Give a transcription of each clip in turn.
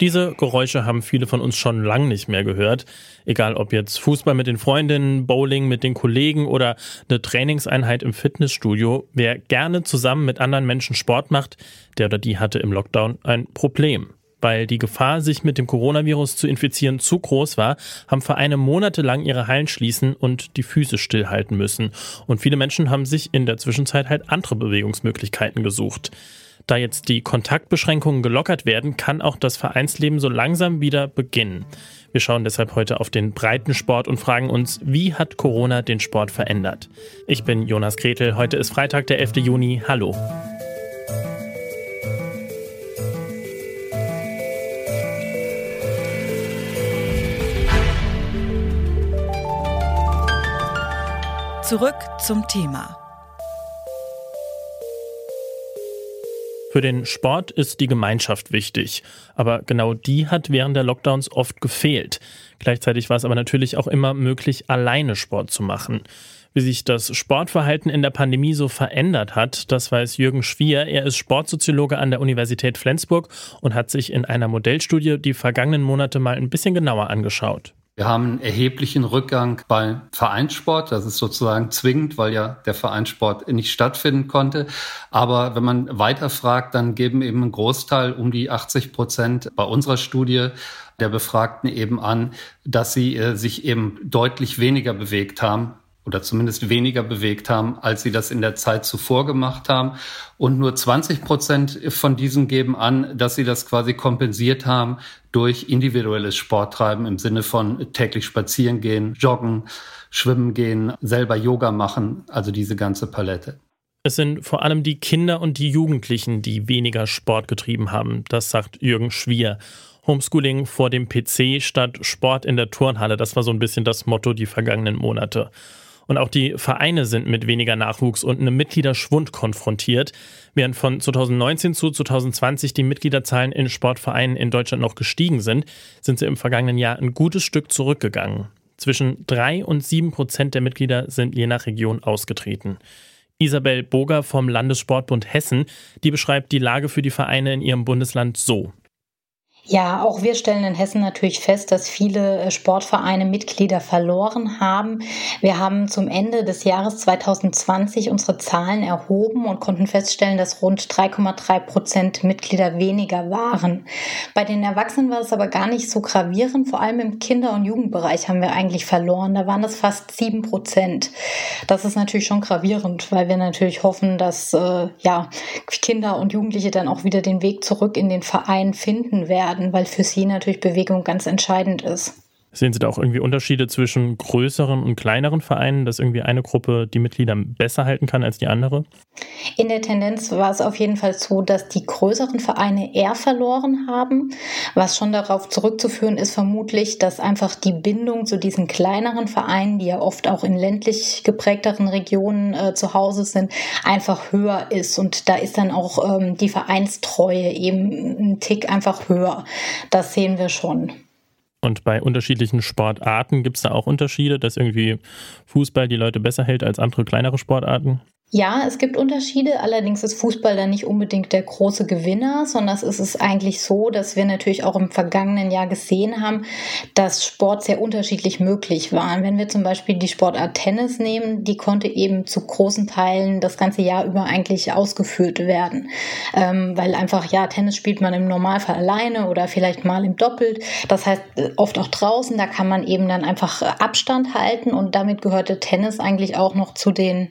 Diese Geräusche haben viele von uns schon lang nicht mehr gehört. Egal ob jetzt Fußball mit den Freundinnen, Bowling mit den Kollegen oder eine Trainingseinheit im Fitnessstudio. Wer gerne zusammen mit anderen Menschen Sport macht, der oder die hatte im Lockdown ein Problem. Weil die Gefahr, sich mit dem Coronavirus zu infizieren, zu groß war, haben Vereine monatelang ihre Hallen schließen und die Füße stillhalten müssen. Und viele Menschen haben sich in der Zwischenzeit halt andere Bewegungsmöglichkeiten gesucht. Da jetzt die Kontaktbeschränkungen gelockert werden, kann auch das Vereinsleben so langsam wieder beginnen. Wir schauen deshalb heute auf den Breitensport und fragen uns, wie hat Corona den Sport verändert? Ich bin Jonas Gretel, heute ist Freitag, der 11. Juni. Hallo. Zurück zum Thema. Für den Sport ist die Gemeinschaft wichtig, aber genau die hat während der Lockdowns oft gefehlt. Gleichzeitig war es aber natürlich auch immer möglich, alleine Sport zu machen. Wie sich das Sportverhalten in der Pandemie so verändert hat, das weiß Jürgen Schwier. Er ist Sportsoziologe an der Universität Flensburg und hat sich in einer Modellstudie die vergangenen Monate mal ein bisschen genauer angeschaut. Wir haben einen erheblichen Rückgang beim Vereinssport. Das ist sozusagen zwingend, weil ja der Vereinssport nicht stattfinden konnte. Aber wenn man weiter fragt, dann geben eben ein Großteil, um die 80 Prozent bei unserer Studie der Befragten eben an, dass sie äh, sich eben deutlich weniger bewegt haben oder zumindest weniger bewegt haben, als sie das in der Zeit zuvor gemacht haben. Und nur 20 Prozent von diesen geben an, dass sie das quasi kompensiert haben durch individuelles Sporttreiben im Sinne von täglich spazieren gehen, joggen, schwimmen gehen, selber Yoga machen, also diese ganze Palette. Es sind vor allem die Kinder und die Jugendlichen, die weniger Sport getrieben haben. Das sagt Jürgen Schwier. Homeschooling vor dem PC statt Sport in der Turnhalle, das war so ein bisschen das Motto die vergangenen Monate. Und auch die Vereine sind mit weniger Nachwuchs und einem Mitgliederschwund konfrontiert. Während von 2019 zu 2020 die Mitgliederzahlen in Sportvereinen in Deutschland noch gestiegen sind, sind sie im vergangenen Jahr ein gutes Stück zurückgegangen. Zwischen drei und sieben Prozent der Mitglieder sind je nach Region ausgetreten. Isabel Boger vom Landessportbund Hessen, die beschreibt die Lage für die Vereine in ihrem Bundesland so. Ja, auch wir stellen in Hessen natürlich fest, dass viele äh, Sportvereine Mitglieder verloren haben. Wir haben zum Ende des Jahres 2020 unsere Zahlen erhoben und konnten feststellen, dass rund 3,3 Prozent Mitglieder weniger waren. Bei den Erwachsenen war es aber gar nicht so gravierend. Vor allem im Kinder- und Jugendbereich haben wir eigentlich verloren. Da waren es fast sieben Prozent. Das ist natürlich schon gravierend, weil wir natürlich hoffen, dass äh, ja, Kinder und Jugendliche dann auch wieder den Weg zurück in den Verein finden werden werden, weil für sie natürlich Bewegung ganz entscheidend ist. Sehen Sie da auch irgendwie Unterschiede zwischen größeren und kleineren Vereinen, dass irgendwie eine Gruppe die Mitglieder besser halten kann als die andere? In der Tendenz war es auf jeden Fall so, dass die größeren Vereine eher verloren haben. Was schon darauf zurückzuführen ist, vermutlich, dass einfach die Bindung zu diesen kleineren Vereinen, die ja oft auch in ländlich geprägteren Regionen äh, zu Hause sind, einfach höher ist. Und da ist dann auch ähm, die Vereinstreue eben ein Tick einfach höher. Das sehen wir schon. Und bei unterschiedlichen Sportarten gibt es da auch Unterschiede, dass irgendwie Fußball die Leute besser hält als andere kleinere Sportarten? Ja, es gibt Unterschiede. Allerdings ist Fußball da nicht unbedingt der große Gewinner, sondern es ist eigentlich so, dass wir natürlich auch im vergangenen Jahr gesehen haben, dass Sport sehr unterschiedlich möglich war. Wenn wir zum Beispiel die Sportart Tennis nehmen, die konnte eben zu großen Teilen das ganze Jahr über eigentlich ausgeführt werden. Ähm, weil einfach, ja, Tennis spielt man im Normalfall alleine oder vielleicht mal im Doppelt. Das heißt, äh, oft auch draußen, da kann man eben dann einfach Abstand halten und damit gehörte Tennis eigentlich auch noch zu den,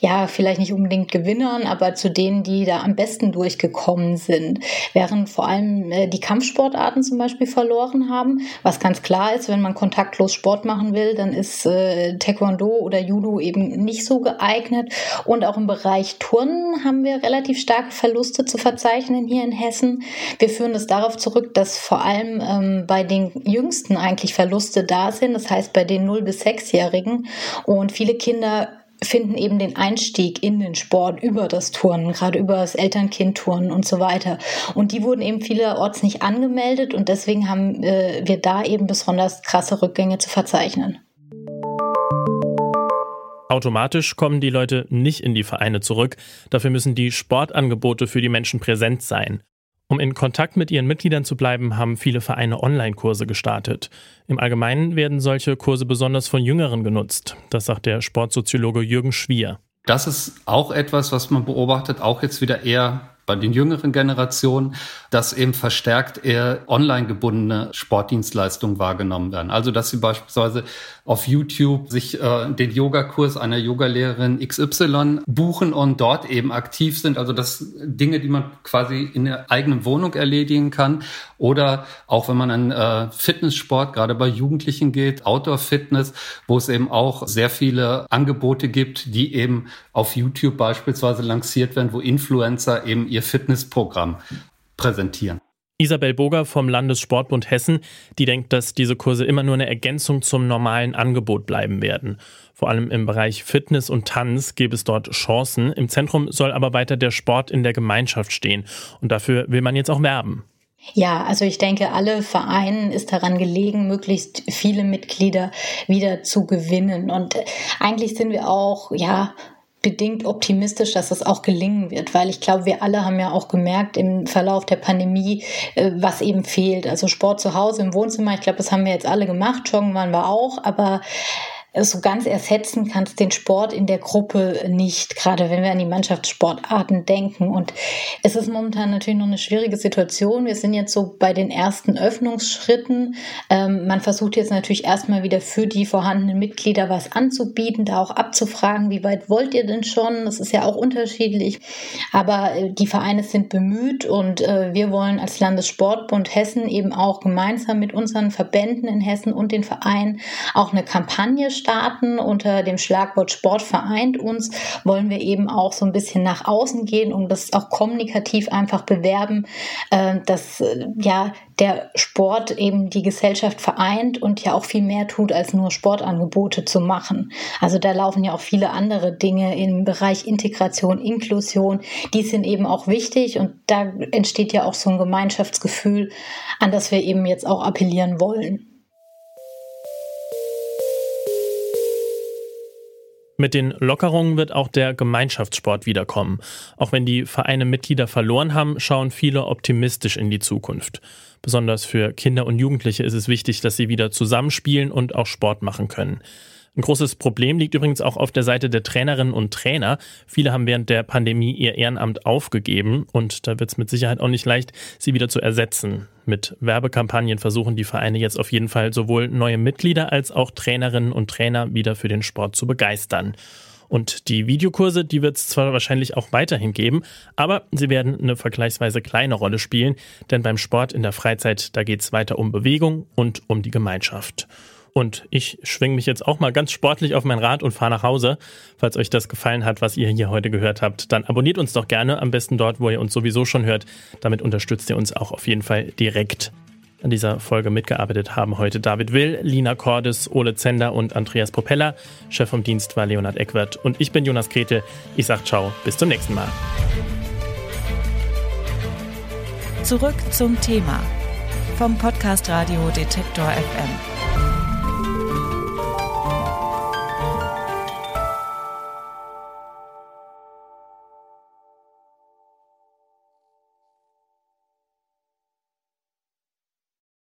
ja, vielleicht nicht unbedingt Gewinnern, aber zu denen, die da am besten durchgekommen sind. Während vor allem äh, die Kampfsportarten zum Beispiel verloren haben, was ganz klar ist, wenn man kontaktlos Sport machen will, dann ist äh, Taekwondo oder Judo eben nicht so geeignet. Und auch im Bereich Turnen haben wir relativ starke Verluste zu verzeichnen hier in Hessen. Wir führen das darauf zurück, dass vor allem ähm, bei den Jüngsten eigentlich Verluste da sind. Das heißt bei den 0- bis 6-Jährigen. Und viele Kinder finden eben den Einstieg in den Sport über das Turnen, gerade über das Elternkind-Turnen und so weiter. Und die wurden eben vielerorts nicht angemeldet und deswegen haben äh, wir da eben besonders krasse Rückgänge zu verzeichnen. Automatisch kommen die Leute nicht in die Vereine zurück. Dafür müssen die Sportangebote für die Menschen präsent sein. Um in Kontakt mit ihren Mitgliedern zu bleiben, haben viele Vereine Online-Kurse gestartet. Im Allgemeinen werden solche Kurse besonders von Jüngeren genutzt. Das sagt der Sportsoziologe Jürgen Schwier. Das ist auch etwas, was man beobachtet, auch jetzt wieder eher bei den jüngeren Generationen, dass eben verstärkt eher online gebundene Sportdienstleistungen wahrgenommen werden. Also dass sie beispielsweise auf YouTube sich äh, den Yogakurs einer Yogalehrerin XY buchen und dort eben aktiv sind. Also das Dinge, die man quasi in der eigenen Wohnung erledigen kann. Oder auch wenn man an äh, Fitnesssport, gerade bei Jugendlichen geht, Outdoor-Fitness, wo es eben auch sehr viele Angebote gibt, die eben auf YouTube beispielsweise lanciert werden, wo Influencer eben ihr Fitnessprogramm präsentieren. Isabel Boger vom Landessportbund Hessen, die denkt, dass diese Kurse immer nur eine Ergänzung zum normalen Angebot bleiben werden. Vor allem im Bereich Fitness und Tanz gäbe es dort Chancen. Im Zentrum soll aber weiter der Sport in der Gemeinschaft stehen. Und dafür will man jetzt auch werben. Ja, also ich denke, alle Vereinen ist daran gelegen, möglichst viele Mitglieder wieder zu gewinnen. Und eigentlich sind wir auch, ja, bedingt optimistisch, dass es auch gelingen wird, weil ich glaube, wir alle haben ja auch gemerkt im Verlauf der Pandemie, äh, was eben fehlt. Also Sport zu Hause im Wohnzimmer, ich glaube, das haben wir jetzt alle gemacht, joggen waren wir auch, aber so ganz ersetzen kannst den Sport in der Gruppe nicht, gerade wenn wir an die Mannschaftssportarten denken. Und es ist momentan natürlich noch eine schwierige Situation. Wir sind jetzt so bei den ersten Öffnungsschritten. Ähm, man versucht jetzt natürlich erstmal wieder für die vorhandenen Mitglieder was anzubieten, da auch abzufragen, wie weit wollt ihr denn schon? Das ist ja auch unterschiedlich. Aber äh, die Vereine sind bemüht und äh, wir wollen als Landessportbund Hessen eben auch gemeinsam mit unseren Verbänden in Hessen und den Vereinen auch eine Kampagne starten unter dem Schlagwort Sport vereint uns, wollen wir eben auch so ein bisschen nach außen gehen und das auch kommunikativ einfach bewerben, äh, dass äh, ja der Sport eben die Gesellschaft vereint und ja auch viel mehr tut, als nur Sportangebote zu machen. Also da laufen ja auch viele andere Dinge im Bereich Integration, Inklusion, die sind eben auch wichtig und da entsteht ja auch so ein Gemeinschaftsgefühl, an das wir eben jetzt auch appellieren wollen. Mit den Lockerungen wird auch der Gemeinschaftssport wiederkommen. Auch wenn die Vereine Mitglieder verloren haben, schauen viele optimistisch in die Zukunft. Besonders für Kinder und Jugendliche ist es wichtig, dass sie wieder zusammenspielen und auch Sport machen können. Ein großes Problem liegt übrigens auch auf der Seite der Trainerinnen und Trainer. Viele haben während der Pandemie ihr Ehrenamt aufgegeben und da wird es mit Sicherheit auch nicht leicht, sie wieder zu ersetzen. Mit Werbekampagnen versuchen die Vereine jetzt auf jeden Fall sowohl neue Mitglieder als auch Trainerinnen und Trainer wieder für den Sport zu begeistern. Und die Videokurse, die wird es zwar wahrscheinlich auch weiterhin geben, aber sie werden eine vergleichsweise kleine Rolle spielen, denn beim Sport in der Freizeit, da geht es weiter um Bewegung und um die Gemeinschaft. Und ich schwinge mich jetzt auch mal ganz sportlich auf mein Rad und fahre nach Hause. Falls euch das gefallen hat, was ihr hier heute gehört habt, dann abonniert uns doch gerne, am besten dort, wo ihr uns sowieso schon hört. Damit unterstützt ihr uns auch auf jeden Fall direkt. An dieser Folge mitgearbeitet haben heute David Will, Lina Cordes, Ole Zender und Andreas Propeller. Chef vom Dienst war Leonhard Eckwert und ich bin Jonas Krete. Ich sag ciao, bis zum nächsten Mal. Zurück zum Thema vom Podcast Radio Detektor FM.